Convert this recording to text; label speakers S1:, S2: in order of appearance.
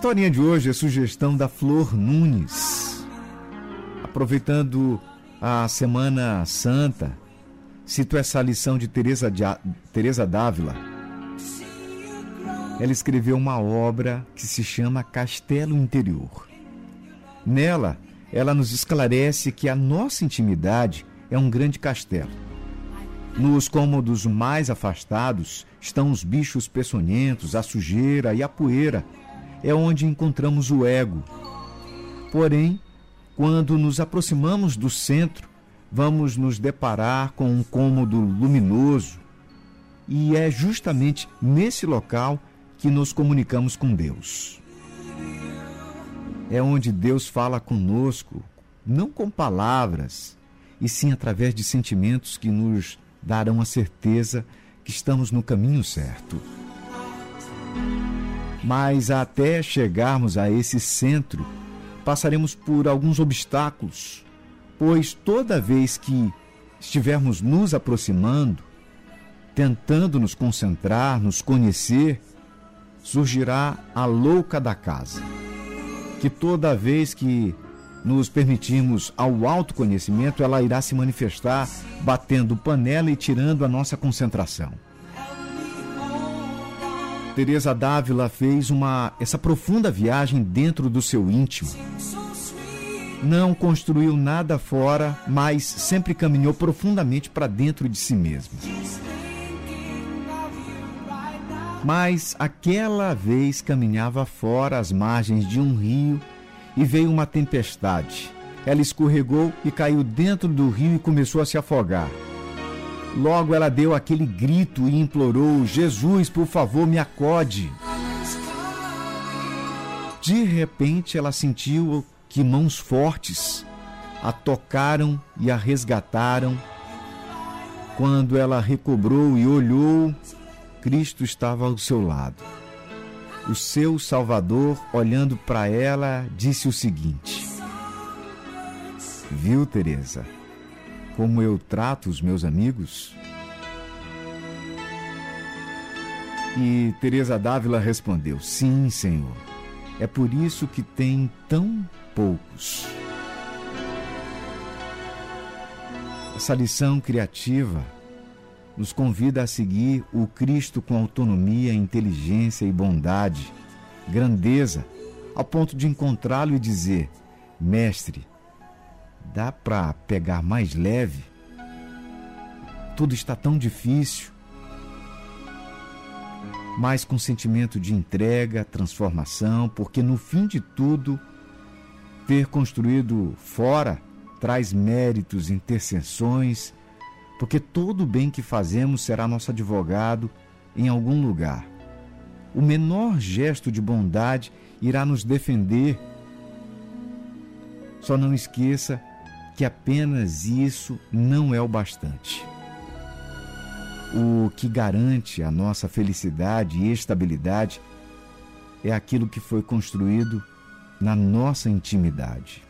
S1: historinha de hoje é sugestão da Flor Nunes. Aproveitando a Semana Santa, cito essa lição de Teresa, de, Teresa Dávila. Ela escreveu uma obra que se chama Castelo Interior. Nela, ela nos esclarece que a nossa intimidade é um grande castelo. Nos cômodos mais afastados estão os bichos peçonhentos, a sujeira e a poeira. É onde encontramos o ego. Porém, quando nos aproximamos do centro, vamos nos deparar com um cômodo luminoso. E é justamente nesse local que nos comunicamos com Deus. É onde Deus fala conosco, não com palavras, e sim através de sentimentos que nos darão a certeza que estamos no caminho certo. Mas até chegarmos a esse centro, passaremos por alguns obstáculos, pois toda vez que estivermos nos aproximando, tentando nos concentrar, nos conhecer, surgirá a louca da casa, que toda vez que nos permitirmos ao autoconhecimento, ela irá se manifestar batendo panela e tirando a nossa concentração. Teresa Dávila fez uma essa profunda viagem dentro do seu íntimo. Não construiu nada fora, mas sempre caminhou profundamente para dentro de si mesma. Mas aquela vez caminhava fora às margens de um rio e veio uma tempestade. Ela escorregou e caiu dentro do rio e começou a se afogar. Logo ela deu aquele grito e implorou: Jesus, por favor, me acode. De repente ela sentiu que mãos fortes a tocaram e a resgataram. Quando ela recobrou e olhou, Cristo estava ao seu lado. O seu Salvador, olhando para ela, disse o seguinte: Viu, Teresa, como eu trato os meus amigos? E Teresa Dávila respondeu: Sim, Senhor. É por isso que tem tão poucos. Essa lição criativa nos convida a seguir o Cristo com autonomia, inteligência e bondade, grandeza, ao ponto de encontrá-lo e dizer: Mestre, dá para pegar mais leve? Tudo está tão difícil. Mas com sentimento de entrega, transformação, porque no fim de tudo, ter construído fora traz méritos, intercessões porque todo bem que fazemos será nosso advogado em algum lugar. O menor gesto de bondade irá nos defender. Só não esqueça que apenas isso não é o bastante. O que garante a nossa felicidade e estabilidade é aquilo que foi construído na nossa intimidade.